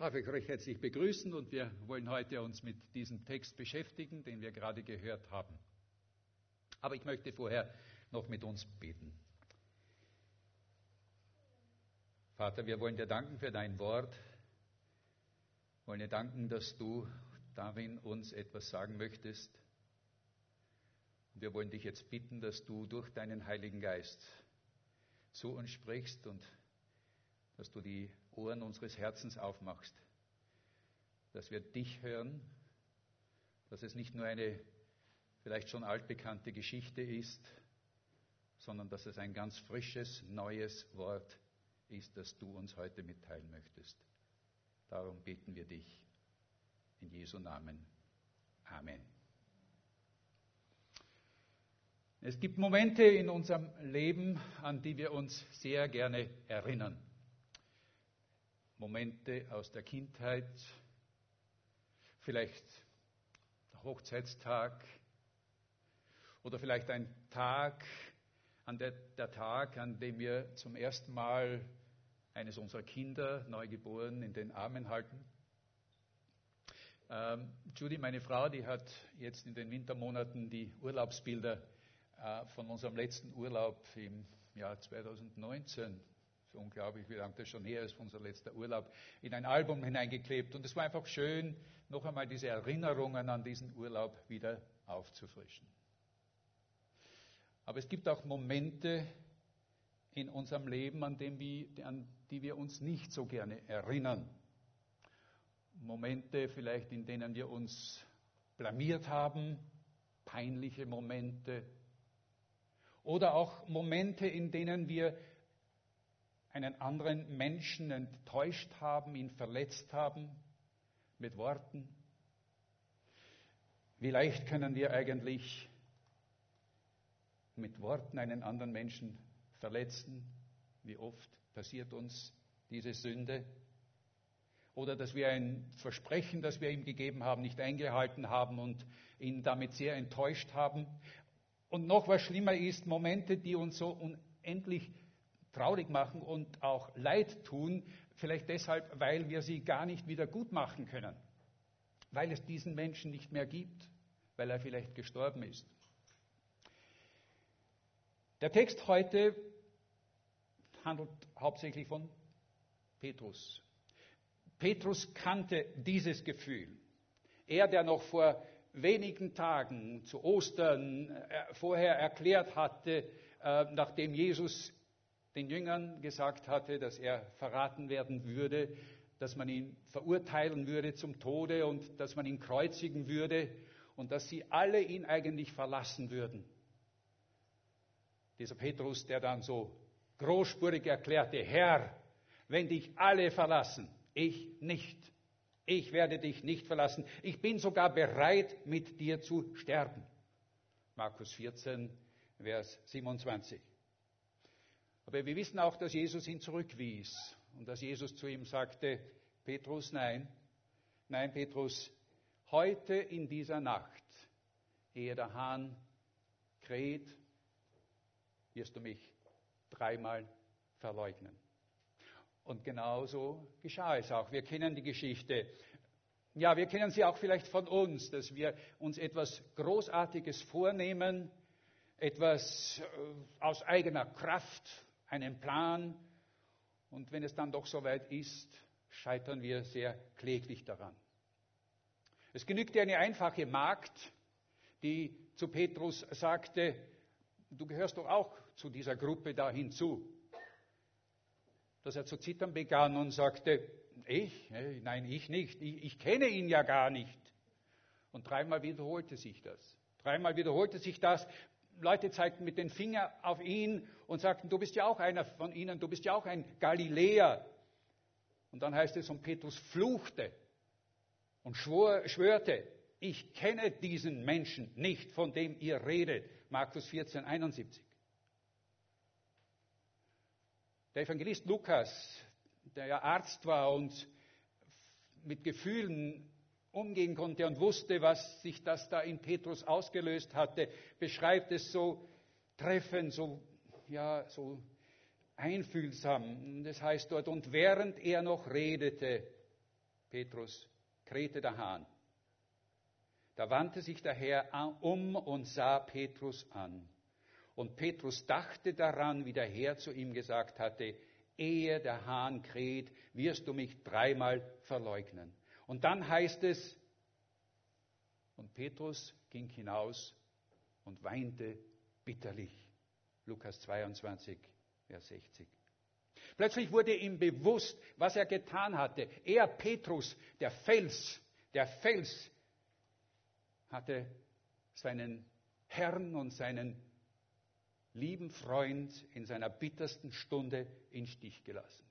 darf ich euch herzlich begrüßen und wir wollen heute uns mit diesem Text beschäftigen, den wir gerade gehört haben. Aber ich möchte vorher noch mit uns beten. Vater, wir wollen dir danken für dein Wort. Wir wollen dir danken, dass du darin uns etwas sagen möchtest. Und wir wollen dich jetzt bitten, dass du durch deinen Heiligen Geist zu uns sprichst und dass du die Ohren unseres Herzens aufmachst, dass wir dich hören, dass es nicht nur eine vielleicht schon altbekannte Geschichte ist, sondern dass es ein ganz frisches, neues Wort ist, das du uns heute mitteilen möchtest. Darum beten wir dich in Jesu Namen. Amen. Es gibt Momente in unserem Leben, an die wir uns sehr gerne erinnern. Momente aus der Kindheit, vielleicht der Hochzeitstag oder vielleicht ein Tag, an der, der Tag, an dem wir zum ersten Mal eines unserer Kinder, neugeboren, in den Armen halten. Ähm, Judy, meine Frau, die hat jetzt in den Wintermonaten die Urlaubsbilder äh, von unserem letzten Urlaub im Jahr 2019 so unglaublich, wie lange das schon her ist, unser letzter Urlaub, in ein Album hineingeklebt. Und es war einfach schön, noch einmal diese Erinnerungen an diesen Urlaub wieder aufzufrischen. Aber es gibt auch Momente in unserem Leben, an, wir, an die wir uns nicht so gerne erinnern. Momente vielleicht, in denen wir uns blamiert haben, peinliche Momente. Oder auch Momente, in denen wir einen anderen Menschen enttäuscht haben, ihn verletzt haben mit Worten? Wie leicht können wir eigentlich mit Worten einen anderen Menschen verletzen? Wie oft passiert uns diese Sünde? Oder dass wir ein Versprechen, das wir ihm gegeben haben, nicht eingehalten haben und ihn damit sehr enttäuscht haben. Und noch was schlimmer ist, Momente, die uns so unendlich traurig machen und auch leid tun, vielleicht deshalb, weil wir sie gar nicht wieder gut machen können, weil es diesen Menschen nicht mehr gibt, weil er vielleicht gestorben ist. Der Text heute handelt hauptsächlich von Petrus. Petrus kannte dieses Gefühl. Er, der noch vor wenigen Tagen zu Ostern äh, vorher erklärt hatte, äh, nachdem Jesus den Jüngern gesagt hatte, dass er verraten werden würde, dass man ihn verurteilen würde zum Tode und dass man ihn kreuzigen würde und dass sie alle ihn eigentlich verlassen würden. Dieser Petrus, der dann so großspurig erklärte, Herr, wenn dich alle verlassen, ich nicht. Ich werde dich nicht verlassen. Ich bin sogar bereit, mit dir zu sterben. Markus 14, Vers 27. Aber wir wissen auch, dass Jesus ihn zurückwies und dass Jesus zu ihm sagte, Petrus, nein, nein, Petrus, heute in dieser Nacht, ehe der Hahn kräht, wirst du mich dreimal verleugnen. Und genauso geschah es auch. Wir kennen die Geschichte. Ja, wir kennen sie auch vielleicht von uns, dass wir uns etwas Großartiges vornehmen, etwas äh, aus eigener Kraft einen Plan und wenn es dann doch soweit ist, scheitern wir sehr kläglich daran. Es genügte eine einfache Magd, die zu Petrus sagte, du gehörst doch auch zu dieser Gruppe da hinzu. Dass er zu zittern begann und sagte, ich? Nein, ich nicht. Ich, ich kenne ihn ja gar nicht. Und dreimal wiederholte sich das. Dreimal wiederholte sich das, Leute zeigten mit den Finger auf ihn und sagten, du bist ja auch einer von ihnen, du bist ja auch ein Galiläer. Und dann heißt es, und Petrus fluchte und schwor, schwörte, ich kenne diesen Menschen nicht, von dem ihr redet. Markus 14, 71. Der Evangelist Lukas, der ja Arzt war und mit Gefühlen umgehen konnte und wusste, was sich das da in Petrus ausgelöst hatte, beschreibt es so treffend, so, ja, so einfühlsam. Das heißt dort, und während er noch redete, Petrus, krähte der Hahn. Da wandte sich der Herr um und sah Petrus an. Und Petrus dachte daran, wie der Herr zu ihm gesagt hatte, ehe der Hahn kräht, wirst du mich dreimal verleugnen. Und dann heißt es, und Petrus ging hinaus und weinte bitterlich. Lukas 22, Vers 60. Plötzlich wurde ihm bewusst, was er getan hatte. Er, Petrus, der Fels, der Fels, hatte seinen Herrn und seinen lieben Freund in seiner bittersten Stunde in Stich gelassen.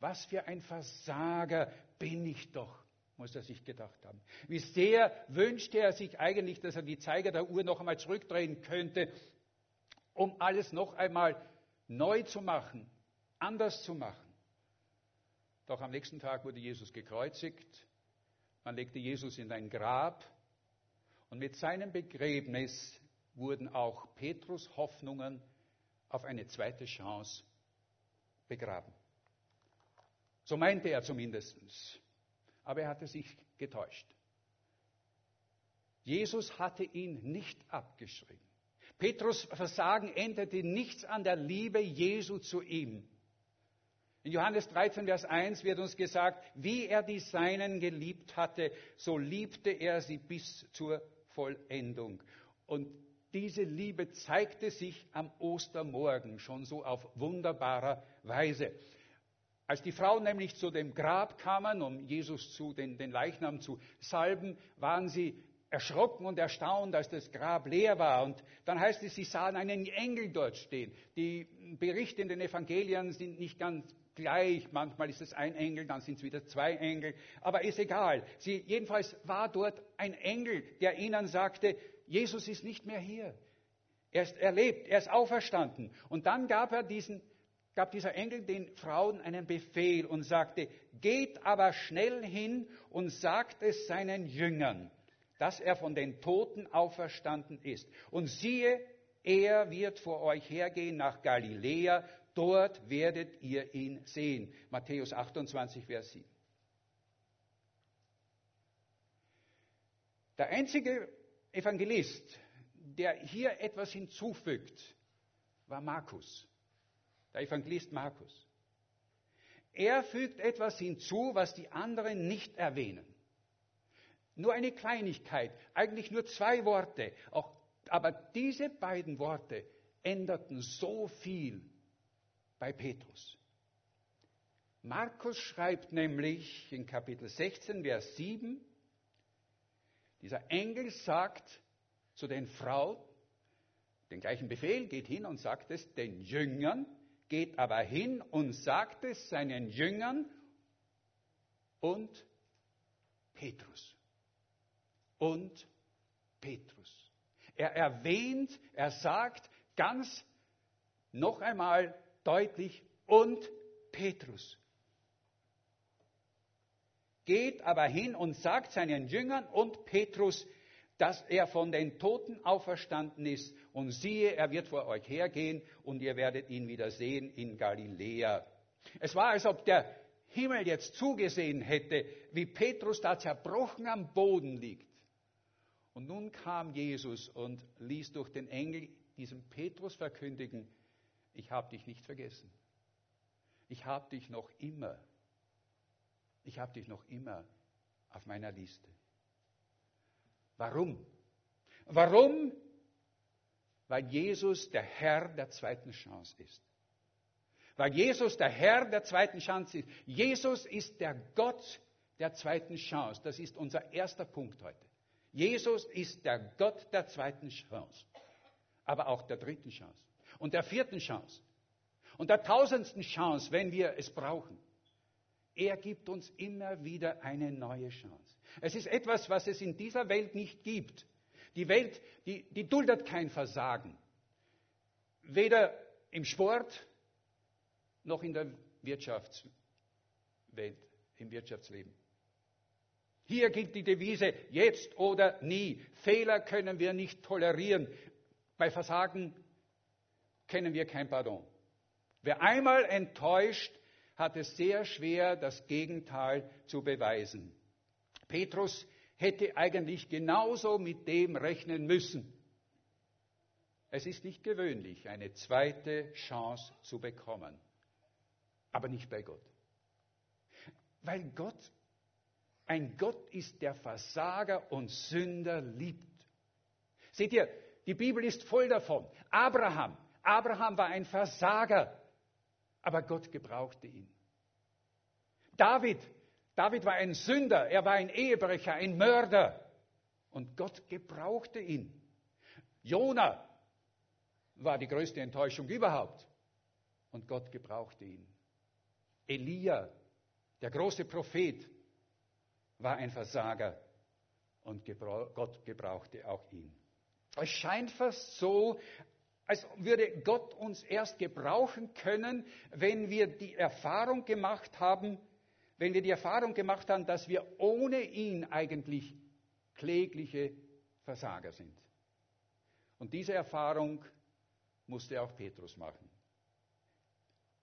Was für ein Versager bin ich doch, muss er sich gedacht haben. Wie sehr wünschte er sich eigentlich, dass er die Zeiger der Uhr noch einmal zurückdrehen könnte, um alles noch einmal neu zu machen, anders zu machen. Doch am nächsten Tag wurde Jesus gekreuzigt, man legte Jesus in ein Grab und mit seinem Begräbnis wurden auch Petrus Hoffnungen auf eine zweite Chance begraben. So meinte er zumindest. Aber er hatte sich getäuscht. Jesus hatte ihn nicht abgeschrieben. Petrus Versagen änderte nichts an der Liebe Jesu zu ihm. In Johannes 13, Vers 1 wird uns gesagt, wie er die Seinen geliebt hatte, so liebte er sie bis zur Vollendung. Und diese Liebe zeigte sich am Ostermorgen schon so auf wunderbarer Weise. Als die Frauen nämlich zu dem Grab kamen, um Jesus zu den, den Leichnam zu salben, waren sie erschrocken und erstaunt, als das Grab leer war. Und dann heißt es, sie sahen einen Engel dort stehen. Die Berichte in den Evangelien sind nicht ganz gleich. Manchmal ist es ein Engel, dann sind es wieder zwei Engel. Aber ist egal. Sie, jedenfalls war dort ein Engel, der ihnen sagte, Jesus ist nicht mehr hier. Er ist erlebt, er ist auferstanden. Und dann gab er diesen, gab dieser Engel den Frauen einen Befehl und sagte, geht aber schnell hin und sagt es seinen Jüngern, dass er von den Toten auferstanden ist. Und siehe, er wird vor euch hergehen nach Galiläa, Dort werdet ihr ihn sehen. Matthäus 28, Vers 7. Der einzige Evangelist, der hier etwas hinzufügt, war Markus, der Evangelist Markus. Er fügt etwas hinzu, was die anderen nicht erwähnen. Nur eine Kleinigkeit, eigentlich nur zwei Worte, auch, aber diese beiden Worte änderten so viel bei Petrus. Markus schreibt nämlich in Kapitel 16, Vers 7, dieser Engel sagt zu den Frauen den gleichen Befehl, geht hin und sagt es den Jüngern, geht aber hin und sagt es seinen Jüngern und Petrus. Und Petrus. Er erwähnt, er sagt ganz noch einmal deutlich und Petrus. Geht aber hin und sagt seinen Jüngern und Petrus, dass er von den Toten auferstanden ist. Und siehe, er wird vor euch hergehen und ihr werdet ihn wieder sehen in Galiläa. Es war, als ob der Himmel jetzt zugesehen hätte, wie Petrus da zerbrochen am Boden liegt. Und nun kam Jesus und ließ durch den Engel diesem Petrus verkündigen, ich habe dich nicht vergessen. Ich habe dich noch immer, ich habe dich noch immer auf meiner Liste. Warum? Warum? Weil Jesus der Herr der zweiten Chance ist. Weil Jesus der Herr der zweiten Chance ist. Jesus ist der Gott der zweiten Chance. Das ist unser erster Punkt heute. Jesus ist der Gott der zweiten Chance, aber auch der dritten Chance und der vierten Chance und der tausendsten Chance, wenn wir es brauchen. Er gibt uns immer wieder eine neue Chance. Es ist etwas, was es in dieser Welt nicht gibt. Die Welt, die, die duldet kein Versagen. Weder im Sport noch in der Wirtschaftswelt, im Wirtschaftsleben. Hier gilt die Devise jetzt oder nie. Fehler können wir nicht tolerieren. Bei Versagen kennen wir kein Pardon. Wer einmal enttäuscht, hat es sehr schwer, das Gegenteil zu beweisen. Petrus hätte eigentlich genauso mit dem rechnen müssen. Es ist nicht gewöhnlich, eine zweite Chance zu bekommen, aber nicht bei Gott. Weil Gott ein Gott ist, der Versager und Sünder liebt. Seht ihr, die Bibel ist voll davon. Abraham, Abraham war ein Versager, aber Gott gebrauchte ihn. David, David war ein Sünder, er war ein Ehebrecher, ein Mörder und Gott gebrauchte ihn. Jona war die größte Enttäuschung überhaupt und Gott gebrauchte ihn. Elia, der große Prophet, war ein Versager und Gott gebrauchte auch ihn. Es scheint fast so, als würde Gott uns erst gebrauchen können, wenn wir die Erfahrung gemacht haben, wenn wir die Erfahrung gemacht haben, dass wir ohne ihn eigentlich klägliche Versager sind. Und diese Erfahrung musste auch Petrus machen.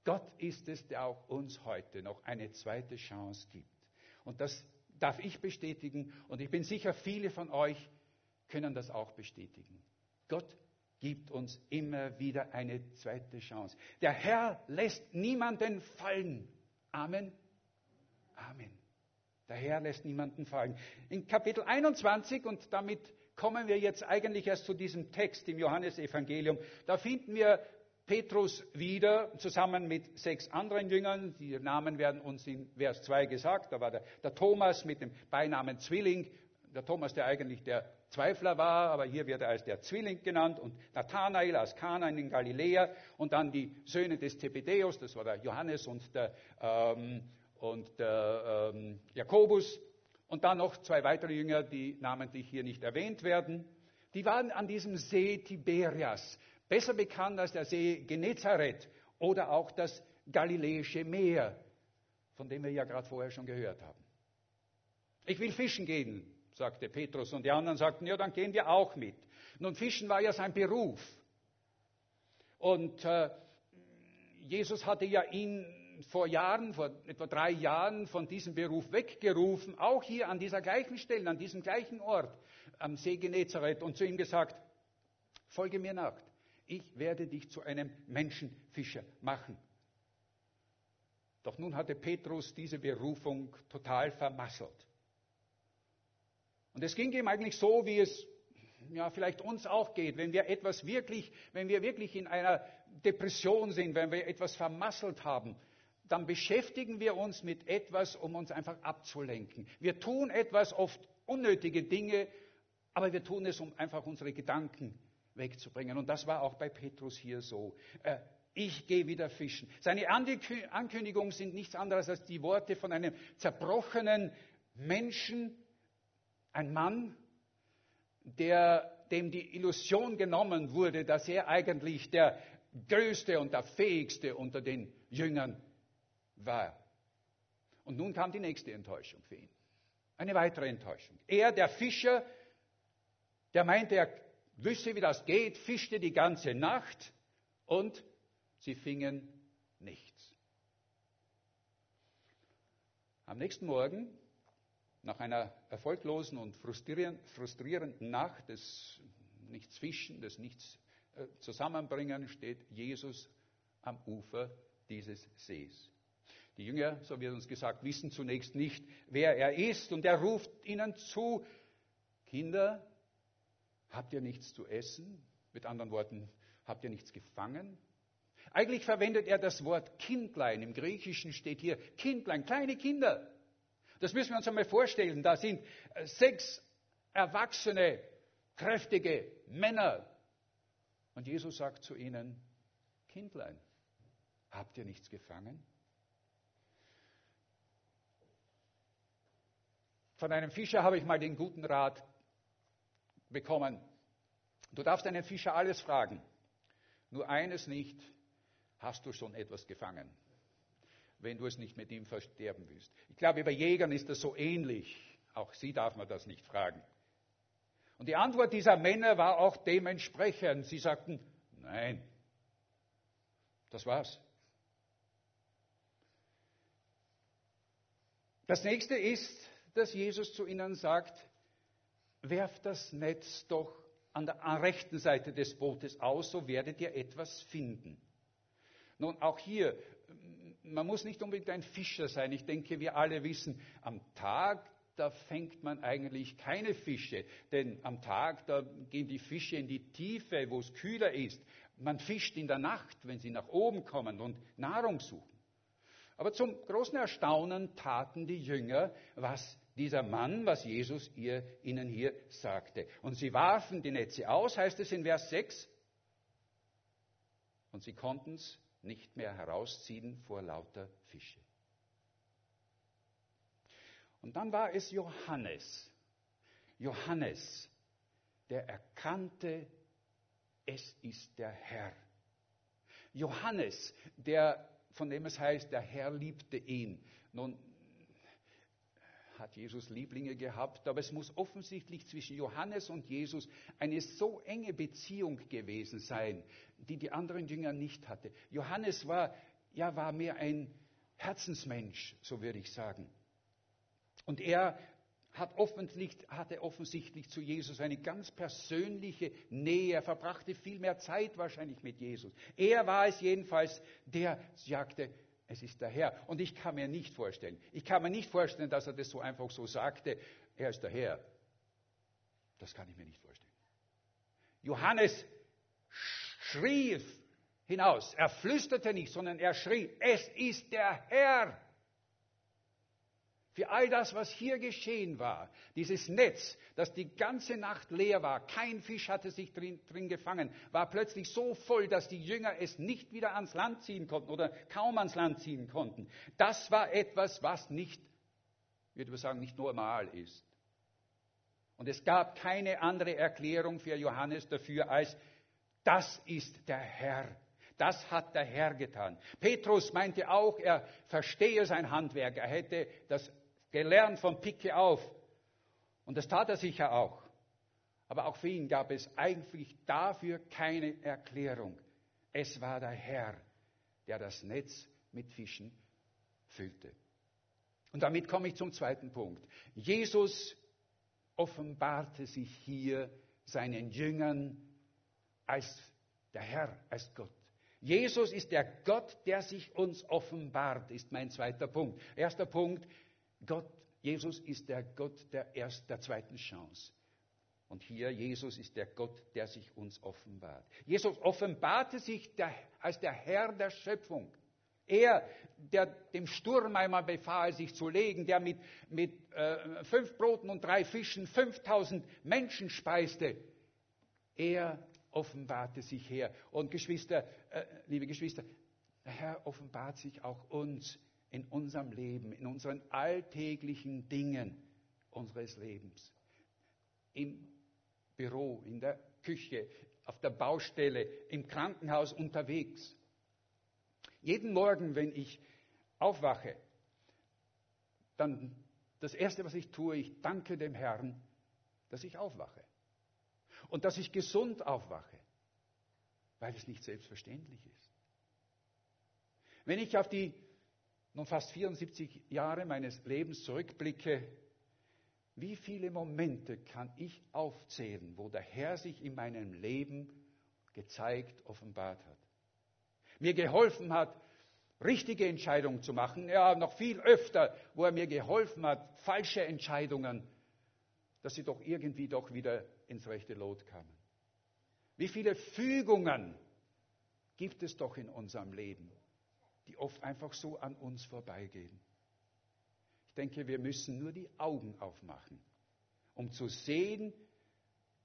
Gott ist es, der auch uns heute noch eine zweite Chance gibt. Und das darf ich bestätigen und ich bin sicher, viele von euch können das auch bestätigen. Gott gibt uns immer wieder eine zweite Chance. Der Herr lässt niemanden fallen. Amen. Amen. Der Herr lässt niemanden fallen. In Kapitel 21, und damit kommen wir jetzt eigentlich erst zu diesem Text im Johannesevangelium, da finden wir Petrus wieder zusammen mit sechs anderen Jüngern. Die Namen werden uns in Vers 2 gesagt. Da war der, der Thomas mit dem Beinamen Zwilling. Der Thomas, der eigentlich der Zweifler war, aber hier wird er als der Zwilling genannt. Und Nathanael aus Kana in Galiläa. Und dann die Söhne des Zebedeus, das war der Johannes und der, ähm, und der ähm, Jakobus. Und dann noch zwei weitere Jünger, die namentlich hier nicht erwähnt werden. Die waren an diesem See Tiberias besser bekannt als der See Genezareth oder auch das Galiläische Meer, von dem wir ja gerade vorher schon gehört haben. Ich will fischen gehen, sagte Petrus, und die anderen sagten, ja, dann gehen wir auch mit. Nun, Fischen war ja sein Beruf. Und äh, Jesus hatte ja ihn vor Jahren, vor etwa drei Jahren von diesem Beruf weggerufen, auch hier an dieser gleichen Stelle, an diesem gleichen Ort, am See Genezareth, und zu ihm gesagt, folge mir nach ich werde dich zu einem Menschenfischer machen. Doch nun hatte Petrus diese Berufung total vermasselt. Und es ging ihm eigentlich so, wie es ja, vielleicht uns auch geht, wenn wir etwas wirklich, wenn wir wirklich in einer Depression sind, wenn wir etwas vermasselt haben, dann beschäftigen wir uns mit etwas, um uns einfach abzulenken. Wir tun etwas, oft unnötige Dinge, aber wir tun es, um einfach unsere Gedanken wegzubringen. Und das war auch bei Petrus hier so. Äh, ich gehe wieder fischen. Seine Ankündigungen sind nichts anderes als die Worte von einem zerbrochenen Menschen, ein Mann, der, dem die Illusion genommen wurde, dass er eigentlich der größte und der fähigste unter den Jüngern war. Und nun kam die nächste Enttäuschung für ihn. Eine weitere Enttäuschung. Er, der Fischer, der meinte, er wüsste, wie das geht, fischte die ganze Nacht und sie fingen nichts. Am nächsten Morgen, nach einer erfolglosen und frustrierenden Nacht des Nichts Fischen, des Nichts äh, Zusammenbringen, steht Jesus am Ufer dieses Sees. Die Jünger, so wird uns gesagt, wissen zunächst nicht, wer er ist und er ruft ihnen zu, Kinder, Habt ihr nichts zu essen? Mit anderen Worten, habt ihr nichts gefangen? Eigentlich verwendet er das Wort Kindlein. Im Griechischen steht hier Kindlein, kleine Kinder. Das müssen wir uns einmal vorstellen. Da sind äh, sechs erwachsene, kräftige Männer. Und Jesus sagt zu ihnen, Kindlein, habt ihr nichts gefangen? Von einem Fischer habe ich mal den guten Rat, bekommen. Du darfst einen Fischer alles fragen. Nur eines nicht, hast du schon etwas gefangen, wenn du es nicht mit ihm versterben willst. Ich glaube, bei Jägern ist das so ähnlich. Auch sie darf man das nicht fragen. Und die Antwort dieser Männer war auch dementsprechend. Sie sagten, nein, das war's. Das nächste ist, dass Jesus zu ihnen sagt, werft das Netz doch an der rechten Seite des Bootes aus, so werdet ihr etwas finden. Nun, auch hier, man muss nicht unbedingt ein Fischer sein. Ich denke, wir alle wissen, am Tag, da fängt man eigentlich keine Fische. Denn am Tag, da gehen die Fische in die Tiefe, wo es kühler ist. Man fischt in der Nacht, wenn sie nach oben kommen und Nahrung suchen. Aber zum großen Erstaunen taten die Jünger, was dieser Mann, was Jesus ihr, ihnen hier sagte. Und sie warfen die Netze aus, heißt es in Vers 6. Und sie konnten es nicht mehr herausziehen vor lauter Fische. Und dann war es Johannes. Johannes, der erkannte, es ist der Herr. Johannes, der, von dem es heißt, der Herr liebte ihn. Nun, hat Jesus Lieblinge gehabt, aber es muss offensichtlich zwischen Johannes und Jesus eine so enge Beziehung gewesen sein, die die anderen Jünger nicht hatte. Johannes war, ja, war mehr ein Herzensmensch, so würde ich sagen. Und er hat offensichtlich, hatte offensichtlich zu Jesus eine ganz persönliche Nähe. Er verbrachte viel mehr Zeit wahrscheinlich mit Jesus. Er war es jedenfalls, der sagte, es ist der Herr. Und ich kann mir nicht vorstellen, ich kann mir nicht vorstellen, dass er das so einfach so sagte, er ist der Herr. Das kann ich mir nicht vorstellen. Johannes schrie hinaus. Er flüsterte nicht, sondern er schrie, es ist der Herr. Für all das, was hier geschehen war, dieses Netz, das die ganze Nacht leer war, kein Fisch hatte sich drin, drin, gefangen, war plötzlich so voll, dass die Jünger es nicht wieder ans Land ziehen konnten oder kaum ans Land ziehen konnten. Das war etwas, was nicht, ich würde sagen, nicht normal ist. Und es gab keine andere Erklärung für Johannes dafür, als das ist der Herr. Das hat der Herr getan. Petrus meinte auch, er verstehe sein Handwerk. Er hätte das gelernt von Picke auf. Und das tat er sicher auch. Aber auch für ihn gab es eigentlich dafür keine Erklärung. Es war der Herr, der das Netz mit Fischen füllte. Und damit komme ich zum zweiten Punkt. Jesus offenbarte sich hier seinen Jüngern als der Herr, als Gott. Jesus ist der Gott, der sich uns offenbart, ist mein zweiter Punkt. Erster Punkt, Gott, Jesus ist der Gott der, erst, der zweiten Chance. Und hier, Jesus ist der Gott, der sich uns offenbart. Jesus offenbarte sich der, als der Herr der Schöpfung. Er, der dem Sturm einmal befahl, sich zu legen, der mit, mit äh, fünf Broten und drei Fischen 5000 Menschen speiste. Er offenbarte sich her. Und Geschwister, äh, liebe Geschwister, der Herr offenbart sich auch uns in unserem Leben, in unseren alltäglichen Dingen unseres Lebens. Im Büro, in der Küche, auf der Baustelle, im Krankenhaus unterwegs. Jeden Morgen, wenn ich aufwache, dann das Erste, was ich tue, ich danke dem Herrn, dass ich aufwache. Und dass ich gesund aufwache, weil es nicht selbstverständlich ist. Wenn ich auf die nun fast 74 Jahre meines Lebens zurückblicke, wie viele Momente kann ich aufzählen, wo der Herr sich in meinem Leben gezeigt, offenbart hat? Mir geholfen hat, richtige Entscheidungen zu machen, ja, noch viel öfter, wo er mir geholfen hat, falsche Entscheidungen, dass sie doch irgendwie doch wieder ins rechte Lot kamen. Wie viele Fügungen gibt es doch in unserem Leben? Die oft einfach so an uns vorbeigehen. Ich denke, wir müssen nur die Augen aufmachen, um zu sehen,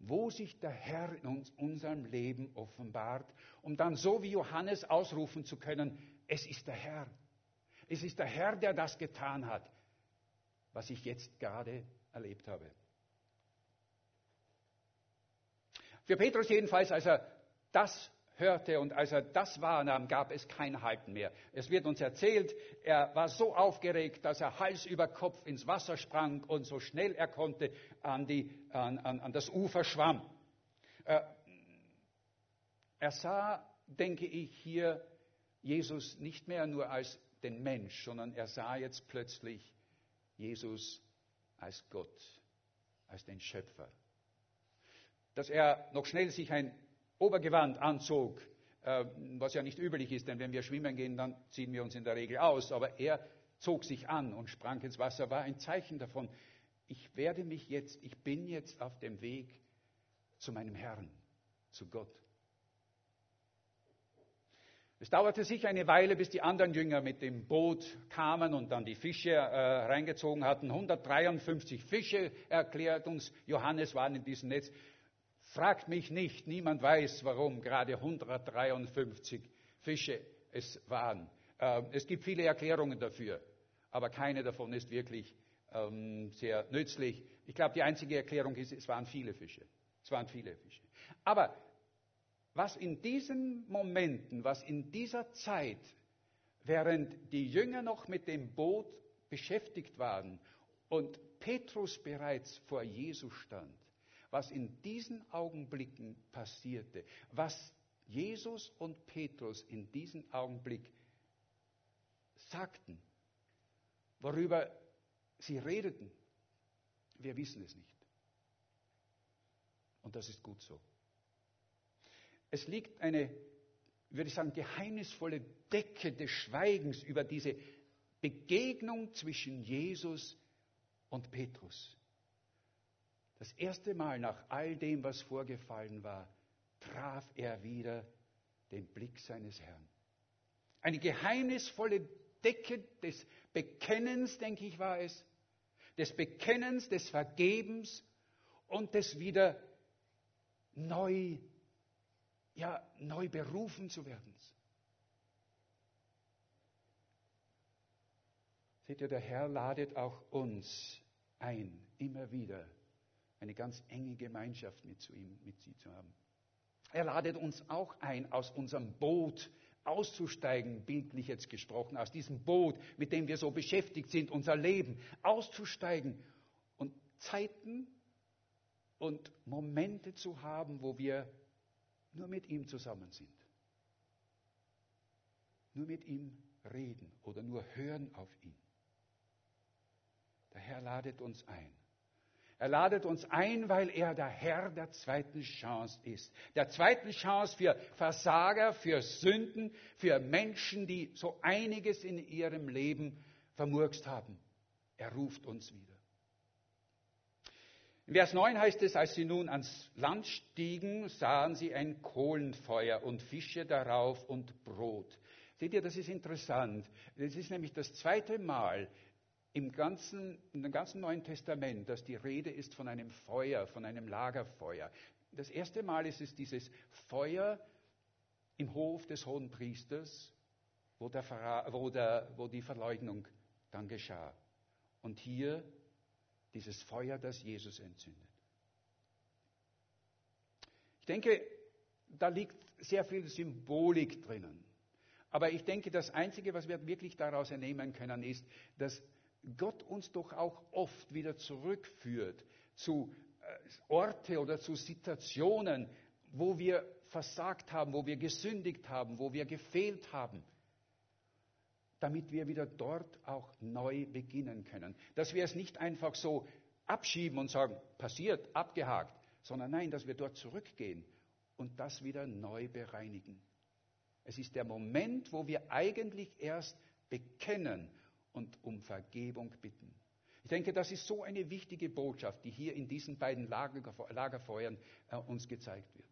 wo sich der Herr in uns, unserem Leben offenbart, um dann so wie Johannes ausrufen zu können, es ist der Herr. Es ist der Herr, der das getan hat, was ich jetzt gerade erlebt habe. Für Petrus jedenfalls, als er das hörte und als er das wahrnahm, gab es kein Halten mehr. Es wird uns erzählt, er war so aufgeregt, dass er Hals über Kopf ins Wasser sprang und so schnell er konnte an, die, an, an, an das Ufer schwamm. Äh, er sah, denke ich, hier Jesus nicht mehr nur als den Mensch, sondern er sah jetzt plötzlich Jesus als Gott, als den Schöpfer. Dass er noch schnell sich ein Obergewand anzog, äh, was ja nicht üblich ist, denn wenn wir schwimmen gehen, dann ziehen wir uns in der Regel aus. Aber er zog sich an und sprang ins Wasser, war ein Zeichen davon, ich werde mich jetzt, ich bin jetzt auf dem Weg zu meinem Herrn, zu Gott. Es dauerte sicher eine Weile, bis die anderen Jünger mit dem Boot kamen und dann die Fische äh, reingezogen hatten. 153 Fische, erklärt uns Johannes, waren in diesem Netz. Fragt mich nicht, niemand weiß, warum gerade 153 Fische es waren. Äh, es gibt viele Erklärungen dafür, aber keine davon ist wirklich ähm, sehr nützlich. Ich glaube, die einzige Erklärung ist, es waren viele Fische. Es waren viele Fische. Aber was in diesen Momenten, was in dieser Zeit, während die Jünger noch mit dem Boot beschäftigt waren und Petrus bereits vor Jesus stand, was in diesen Augenblicken passierte, was Jesus und Petrus in diesem Augenblick sagten, worüber sie redeten, wir wissen es nicht. Und das ist gut so. Es liegt eine, würde ich sagen, geheimnisvolle Decke des Schweigens über diese Begegnung zwischen Jesus und Petrus. Das erste Mal nach all dem, was vorgefallen war, traf er wieder den Blick seines Herrn. Eine geheimnisvolle Decke des Bekennens, denke ich, war es, des Bekennens, des Vergebens und des wieder neu ja, neu berufen zu werden. Seht ihr, der Herr ladet auch uns ein, immer wieder eine ganz enge Gemeinschaft mit, zu ihm, mit sie zu haben. Er ladet uns auch ein, aus unserem Boot auszusteigen, bildlich jetzt gesprochen, aus diesem Boot, mit dem wir so beschäftigt sind, unser Leben, auszusteigen und Zeiten und Momente zu haben, wo wir nur mit ihm zusammen sind. Nur mit ihm reden oder nur hören auf ihn. Der Herr ladet uns ein. Er ladet uns ein, weil er der Herr der zweiten Chance ist. Der zweiten Chance für Versager, für Sünden, für Menschen, die so einiges in ihrem Leben vermurkst haben. Er ruft uns wieder. In Vers 9 heißt es, als sie nun ans Land stiegen, sahen sie ein Kohlenfeuer und Fische darauf und Brot. Seht ihr, das ist interessant. Das ist nämlich das zweite Mal im ganzen, im ganzen Neuen Testament, dass die Rede ist von einem Feuer, von einem Lagerfeuer. Das erste Mal ist es dieses Feuer im Hof des hohen Priesters, wo, der, wo, der, wo die Verleugnung dann geschah. Und hier dieses Feuer, das Jesus entzündet. Ich denke, da liegt sehr viel Symbolik drinnen. Aber ich denke, das Einzige, was wir wirklich daraus entnehmen können, ist, dass Gott uns doch auch oft wieder zurückführt zu äh, Orte oder zu Situationen, wo wir versagt haben, wo wir gesündigt haben, wo wir gefehlt haben damit wir wieder dort auch neu beginnen können. Dass wir es nicht einfach so abschieben und sagen, passiert, abgehakt, sondern nein, dass wir dort zurückgehen und das wieder neu bereinigen. Es ist der Moment, wo wir eigentlich erst bekennen und um Vergebung bitten. Ich denke, das ist so eine wichtige Botschaft, die hier in diesen beiden Lagerfeuern äh, uns gezeigt wird.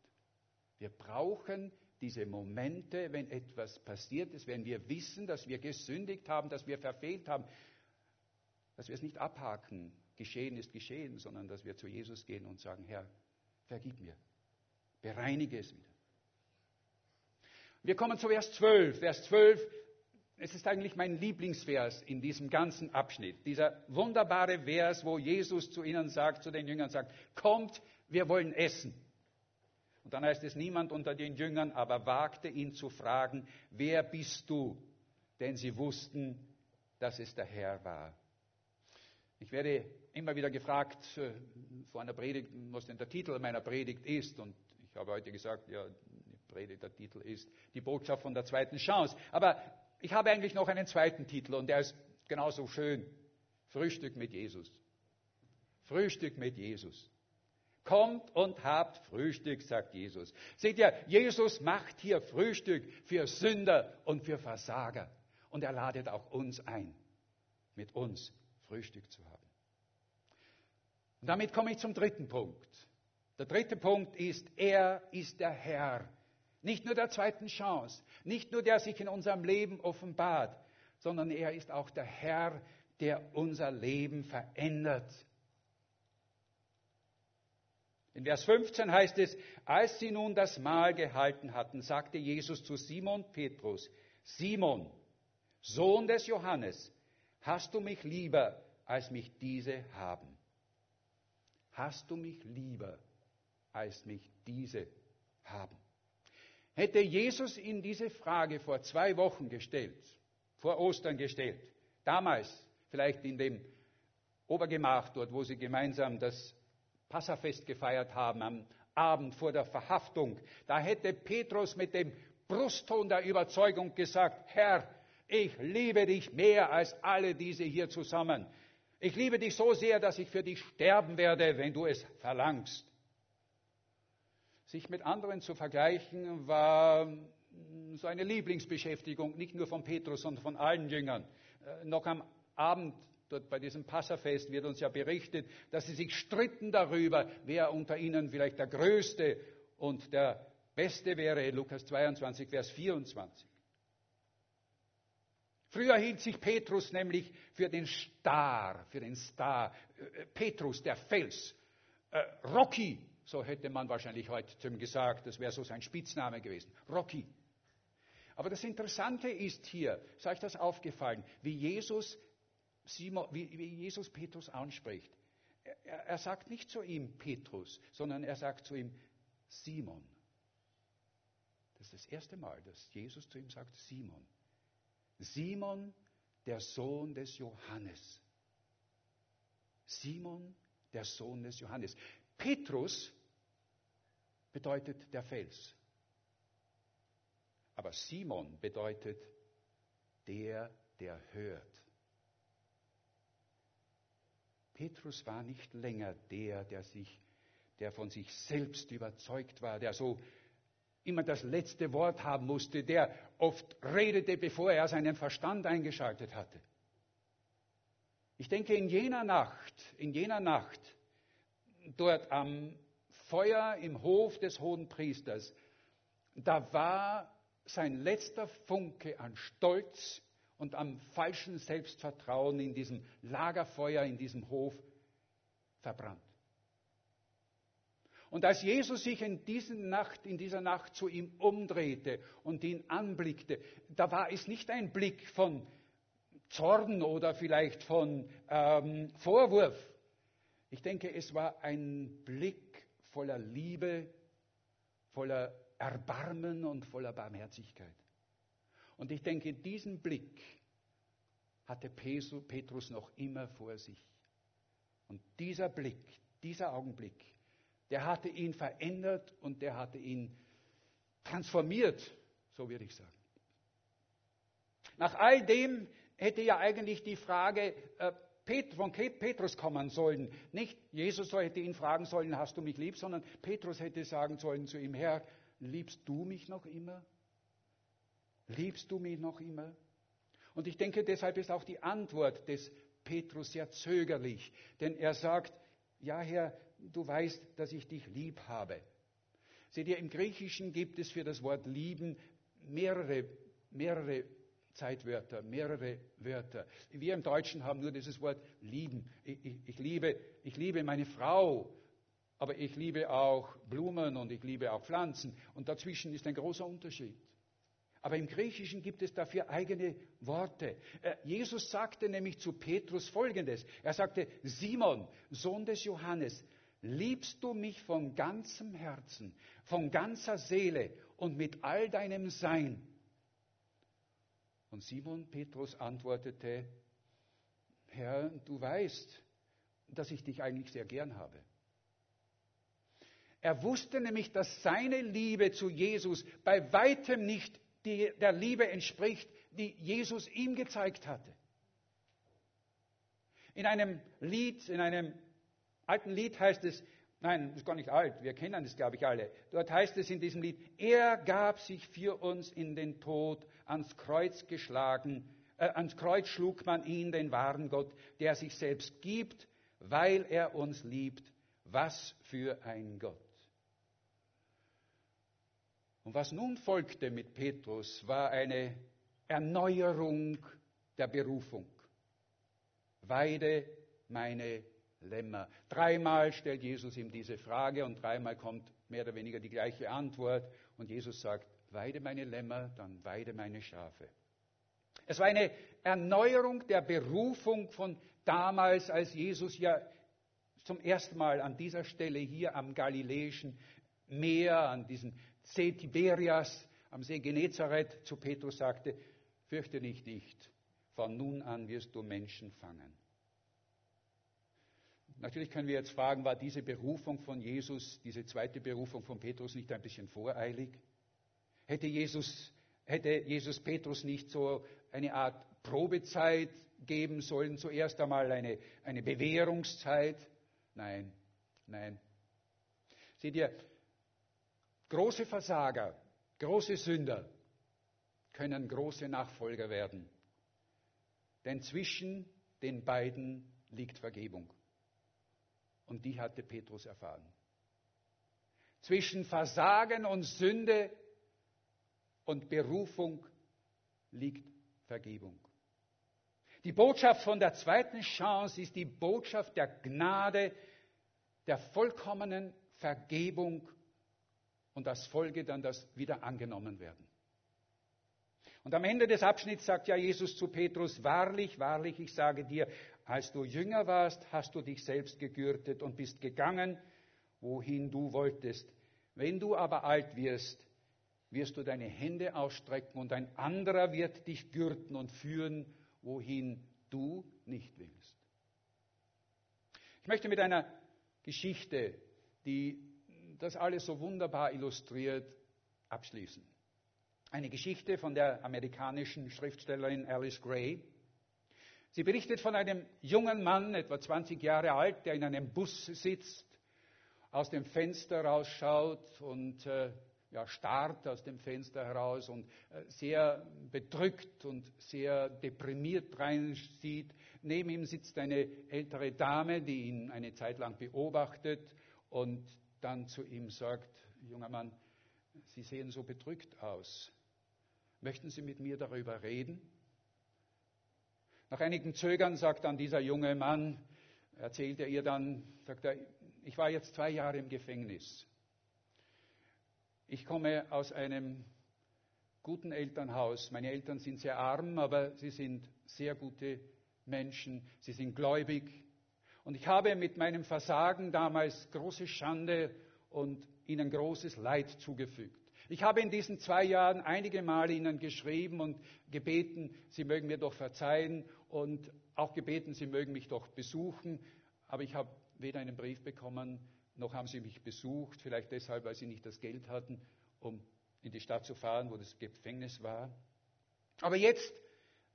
Wir brauchen diese Momente, wenn etwas passiert ist, wenn wir wissen, dass wir gesündigt haben, dass wir verfehlt haben, dass wir es nicht abhaken, geschehen ist geschehen, sondern dass wir zu Jesus gehen und sagen, Herr, vergib mir, bereinige es wieder. Wir kommen zu Vers 12. Vers 12, es ist eigentlich mein Lieblingsvers in diesem ganzen Abschnitt. Dieser wunderbare Vers, wo Jesus zu ihnen sagt, zu den Jüngern sagt, kommt, wir wollen essen. Und dann heißt es, niemand unter den Jüngern aber wagte ihn zu fragen, wer bist du? Denn sie wussten, dass es der Herr war. Ich werde immer wieder gefragt äh, vor einer Predigt, was denn der Titel meiner Predigt ist. Und ich habe heute gesagt, ja, die Predigt, der Titel ist die Botschaft von der zweiten Chance. Aber ich habe eigentlich noch einen zweiten Titel und der ist genauso schön Frühstück mit Jesus. Frühstück mit Jesus. Kommt und habt Frühstück, sagt Jesus. Seht ihr, Jesus macht hier Frühstück für Sünder und für Versager. Und er ladet auch uns ein, mit uns Frühstück zu haben. Und damit komme ich zum dritten Punkt. Der dritte Punkt ist, er ist der Herr. Nicht nur der zweiten Chance, nicht nur der sich in unserem Leben offenbart, sondern er ist auch der Herr, der unser Leben verändert. In Vers 15 heißt es, als sie nun das Mahl gehalten hatten, sagte Jesus zu Simon Petrus, Simon, Sohn des Johannes, hast du mich lieber, als mich diese haben? Hast du mich lieber, als mich diese haben? Hätte Jesus ihn diese Frage vor zwei Wochen gestellt, vor Ostern gestellt, damals vielleicht in dem Obergemach dort, wo sie gemeinsam das Passafest gefeiert haben, am Abend vor der Verhaftung, da hätte Petrus mit dem Brustton der Überzeugung gesagt, Herr, ich liebe dich mehr als alle diese hier zusammen. Ich liebe dich so sehr, dass ich für dich sterben werde, wenn du es verlangst. Sich mit anderen zu vergleichen war so eine Lieblingsbeschäftigung, nicht nur von Petrus, sondern von allen Jüngern. Äh, noch am Abend dort bei diesem Passafest wird uns ja berichtet, dass sie sich stritten darüber, wer unter ihnen vielleicht der Größte und der Beste wäre. Lukas 22, Vers 24. Früher hielt sich Petrus nämlich für den Star, für den Star. Äh, Petrus, der Fels. Äh, Rocky, so hätte man wahrscheinlich heute zu ihm gesagt, das wäre so sein Spitzname gewesen. Rocky. Aber das Interessante ist hier, ist euch das aufgefallen, wie Jesus, Simon, wie, wie Jesus Petrus anspricht. Er, er sagt nicht zu ihm Petrus, sondern er sagt zu ihm Simon. Das ist das erste Mal, dass Jesus zu ihm sagt Simon. Simon, der Sohn des Johannes. Simon, der Sohn des Johannes. Petrus bedeutet der Fels. Aber Simon bedeutet der, der hört. Petrus war nicht länger der, der sich, der von sich selbst überzeugt war, der so immer das letzte Wort haben musste, der oft redete, bevor er seinen Verstand eingeschaltet hatte. Ich denke, in jener Nacht, in jener Nacht, dort am Feuer im Hof des hohen Priesters, da war sein letzter Funke an Stolz und am falschen Selbstvertrauen in diesem Lagerfeuer, in diesem Hof verbrannt. Und als Jesus sich in, Nacht, in dieser Nacht zu ihm umdrehte und ihn anblickte, da war es nicht ein Blick von Zorn oder vielleicht von ähm, Vorwurf. Ich denke, es war ein Blick voller Liebe, voller Erbarmen und voller Barmherzigkeit. Und ich denke, diesen Blick hatte Petrus noch immer vor sich. Und dieser Blick, dieser Augenblick, der hatte ihn verändert und der hatte ihn transformiert, so würde ich sagen. Nach all dem hätte ja eigentlich die Frage äh, von Petrus kommen sollen. Nicht Jesus hätte ihn fragen sollen, hast du mich lieb, sondern Petrus hätte sagen sollen zu ihm, Herr, liebst du mich noch immer? Liebst du mich noch immer? Und ich denke, deshalb ist auch die Antwort des Petrus sehr zögerlich, denn er sagt, ja Herr, du weißt, dass ich dich lieb habe. Seht ihr, im Griechischen gibt es für das Wort lieben mehrere, mehrere Zeitwörter, mehrere Wörter. Wir im Deutschen haben nur dieses Wort lieben. Ich, ich, ich, liebe, ich liebe meine Frau, aber ich liebe auch Blumen und ich liebe auch Pflanzen. Und dazwischen ist ein großer Unterschied. Aber im Griechischen gibt es dafür eigene Worte. Äh, Jesus sagte nämlich zu Petrus Folgendes. Er sagte, Simon, Sohn des Johannes, liebst du mich von ganzem Herzen, von ganzer Seele und mit all deinem Sein? Und Simon Petrus antwortete, Herr, du weißt, dass ich dich eigentlich sehr gern habe. Er wusste nämlich, dass seine Liebe zu Jesus bei weitem nicht die der Liebe entspricht, die Jesus ihm gezeigt hatte. In einem Lied, in einem alten Lied heißt es, nein, ist gar nicht alt, wir kennen das, glaube ich, alle. Dort heißt es in diesem Lied, er gab sich für uns in den Tod ans Kreuz geschlagen, äh, ans Kreuz schlug man ihn, den wahren Gott, der sich selbst gibt, weil er uns liebt. Was für ein Gott. Und was nun folgte mit Petrus, war eine Erneuerung der Berufung. Weide meine Lämmer. Dreimal stellt Jesus ihm diese Frage und dreimal kommt mehr oder weniger die gleiche Antwort. Und Jesus sagt, weide meine Lämmer, dann weide meine Schafe. Es war eine Erneuerung der Berufung von damals, als Jesus ja zum ersten Mal an dieser Stelle hier am Galiläischen Meer, an diesem See Tiberias, am See Genezareth zu Petrus sagte, fürchte dich nicht, von nun an wirst du Menschen fangen. Natürlich können wir jetzt fragen, war diese Berufung von Jesus, diese zweite Berufung von Petrus nicht ein bisschen voreilig? Hätte Jesus, hätte Jesus Petrus nicht so eine Art Probezeit geben sollen, zuerst einmal eine, eine Bewährungszeit? Nein, nein. Seht ihr, große Versager, große Sünder können große Nachfolger werden. Denn zwischen den beiden liegt Vergebung. Und die hatte Petrus erfahren. Zwischen Versagen und Sünde und Berufung liegt Vergebung. Die Botschaft von der zweiten Chance ist die Botschaft der Gnade, der vollkommenen Vergebung und als Folge dann das wieder angenommen werden. Und am Ende des Abschnitts sagt ja Jesus zu Petrus, wahrlich, wahrlich, ich sage dir, als du jünger warst, hast du dich selbst gegürtet und bist gegangen, wohin du wolltest. Wenn du aber alt wirst, wirst du deine Hände ausstrecken und ein anderer wird dich gürten und führen, wohin du nicht willst. Ich möchte mit einer Geschichte, die das alles so wunderbar illustriert, abschließen. Eine Geschichte von der amerikanischen Schriftstellerin Alice Gray. Sie berichtet von einem jungen Mann, etwa 20 Jahre alt, der in einem Bus sitzt, aus dem Fenster rausschaut und äh, ja, starrt aus dem Fenster heraus und äh, sehr bedrückt und sehr deprimiert reinsieht. Neben ihm sitzt eine ältere Dame, die ihn eine Zeit lang beobachtet und dann zu ihm sagt, junger Mann, Sie sehen so bedrückt aus. Möchten Sie mit mir darüber reden? Nach einigen Zögern sagt dann dieser junge Mann, erzählt er ihr dann, sagt er, ich war jetzt zwei Jahre im Gefängnis. Ich komme aus einem guten Elternhaus. Meine Eltern sind sehr arm, aber sie sind sehr gute Menschen. Sie sind gläubig. Und ich habe mit meinem Versagen damals große Schande und ihnen großes Leid zugefügt. Ich habe in diesen zwei Jahren einige Male ihnen geschrieben und gebeten, sie mögen mir doch verzeihen und auch gebeten, sie mögen mich doch besuchen. Aber ich habe weder einen Brief bekommen, noch haben sie mich besucht, vielleicht deshalb, weil sie nicht das Geld hatten, um in die Stadt zu fahren, wo das Gefängnis war. Aber jetzt,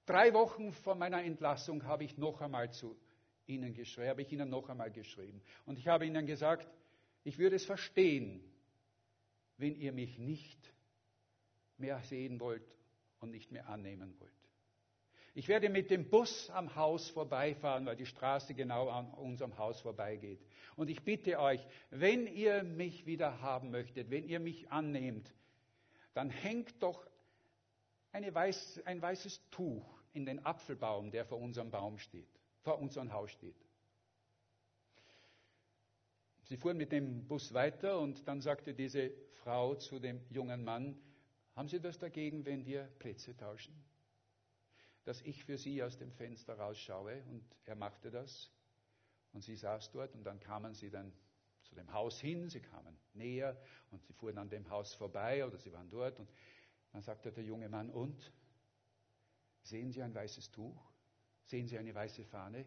drei Wochen vor meiner Entlassung, habe ich noch einmal zu ihnen geschrieben, habe ich ihnen noch einmal geschrieben. Und ich habe ihnen gesagt, ich würde es verstehen, wenn ihr mich nicht mehr sehen wollt und nicht mehr annehmen wollt. Ich werde mit dem Bus am Haus vorbeifahren, weil die Straße genau an unserem Haus vorbeigeht. Und ich bitte euch, wenn ihr mich wieder haben möchtet, wenn ihr mich annehmt, dann hängt doch weiß, ein weißes Tuch in den Apfelbaum, der vor unserem Baum steht, vor unserem Haus steht. Sie fuhren mit dem Bus weiter und dann sagte diese Frau zu dem jungen Mann, haben Sie das dagegen, wenn wir Plätze tauschen? Dass ich für Sie aus dem Fenster rausschaue und er machte das und sie saß dort und dann kamen sie dann zu dem Haus hin, sie kamen näher und sie fuhren an dem Haus vorbei oder sie waren dort und dann sagte der junge Mann, und? Sehen Sie ein weißes Tuch? Sehen Sie eine weiße Fahne?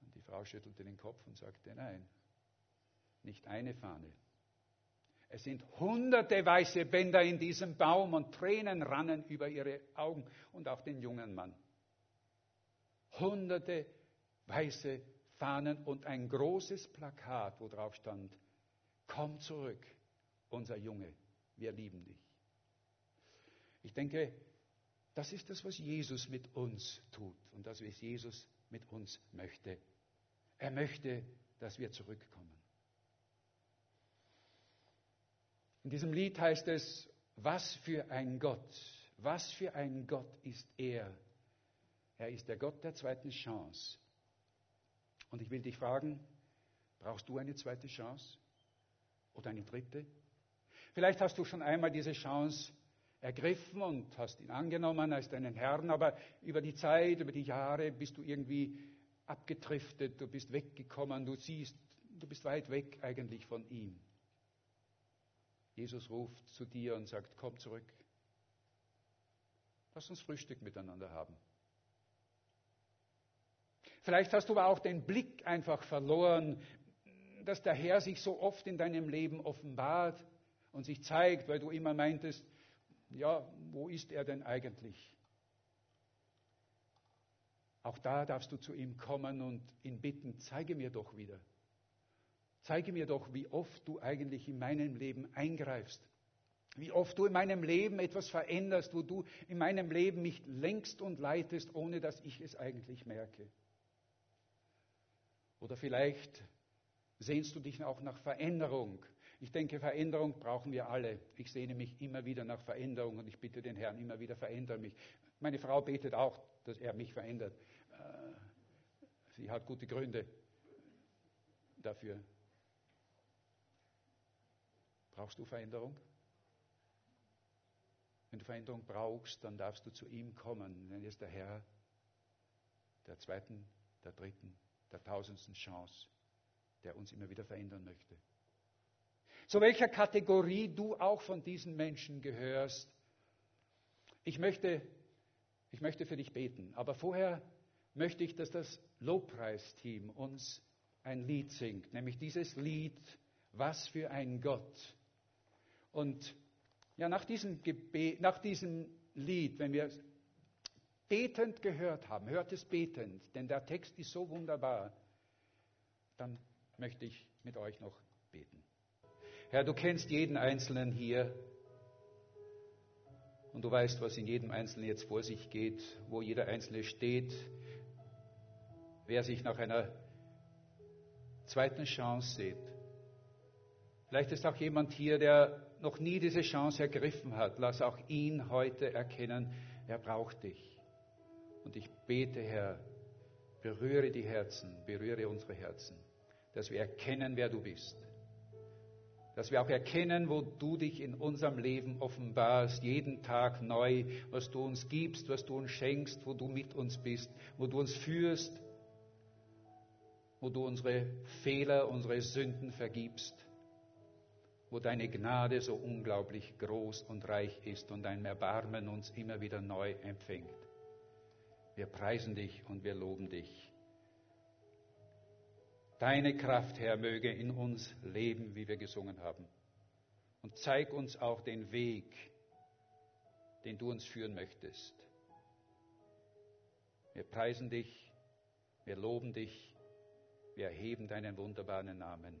Und die Frau schüttelte den Kopf und sagte, nein, nicht eine Fahne. Es sind hunderte weiße Bänder in diesem Baum und Tränen rannen über ihre Augen und auch den jungen Mann. Hunderte weiße Fahnen und ein großes Plakat, wo drauf stand, komm zurück, unser Junge, wir lieben dich. Ich denke, das ist das, was Jesus mit uns tut und das, was Jesus mit uns möchte. Er möchte, dass wir zurückkommen. In diesem Lied heißt es, was für ein Gott, was für ein Gott ist er. Er ist der Gott der zweiten Chance. Und ich will dich fragen, brauchst du eine zweite Chance oder eine dritte? Vielleicht hast du schon einmal diese Chance ergriffen und hast ihn angenommen als deinen Herrn, aber über die Zeit, über die Jahre bist du irgendwie abgetriftet, du bist weggekommen, du siehst, du bist weit weg eigentlich von ihm. Jesus ruft zu dir und sagt, komm zurück. Lass uns Frühstück miteinander haben. Vielleicht hast du aber auch den Blick einfach verloren, dass der Herr sich so oft in deinem Leben offenbart und sich zeigt, weil du immer meintest, ja, wo ist er denn eigentlich? Auch da darfst du zu ihm kommen und ihn bitten, zeige mir doch wieder. Zeige mir doch, wie oft du eigentlich in meinem Leben eingreifst. Wie oft du in meinem Leben etwas veränderst, wo du in meinem Leben mich lenkst und leitest, ohne dass ich es eigentlich merke. Oder vielleicht sehnst du dich auch nach Veränderung. Ich denke, Veränderung brauchen wir alle. Ich sehne mich immer wieder nach Veränderung und ich bitte den Herrn immer wieder, verändere mich. Meine Frau betet auch, dass er mich verändert. Äh, sie hat gute Gründe dafür. Brauchst du Veränderung? Wenn du Veränderung brauchst, dann darfst du zu ihm kommen. Denn er ist der Herr der zweiten, der dritten, der tausendsten Chance, der uns immer wieder verändern möchte. Zu welcher Kategorie du auch von diesen Menschen gehörst, ich möchte, ich möchte für dich beten. Aber vorher möchte ich, dass das Lobpreisteam uns ein Lied singt, nämlich dieses Lied, Was für ein Gott. Und ja, nach diesem, Gebet, nach diesem Lied, wenn wir betend gehört haben, hört es betend, denn der Text ist so wunderbar, dann möchte ich mit euch noch beten. Herr, du kennst jeden Einzelnen hier und du weißt, was in jedem Einzelnen jetzt vor sich geht, wo jeder Einzelne steht, wer sich nach einer zweiten Chance sieht. Vielleicht ist auch jemand hier, der noch nie diese Chance ergriffen hat. Lass auch ihn heute erkennen, er braucht dich. Und ich bete, Herr, berühre die Herzen, berühre unsere Herzen, dass wir erkennen, wer du bist. Dass wir auch erkennen, wo du dich in unserem Leben offenbarst, jeden Tag neu, was du uns gibst, was du uns schenkst, wo du mit uns bist, wo du uns führst, wo du unsere Fehler, unsere Sünden vergibst wo deine Gnade so unglaublich groß und reich ist und dein Erbarmen uns immer wieder neu empfängt. Wir preisen dich und wir loben dich. Deine Kraft, Herr, möge in uns leben, wie wir gesungen haben. Und zeig uns auch den Weg, den du uns führen möchtest. Wir preisen dich, wir loben dich, wir erheben deinen wunderbaren Namen.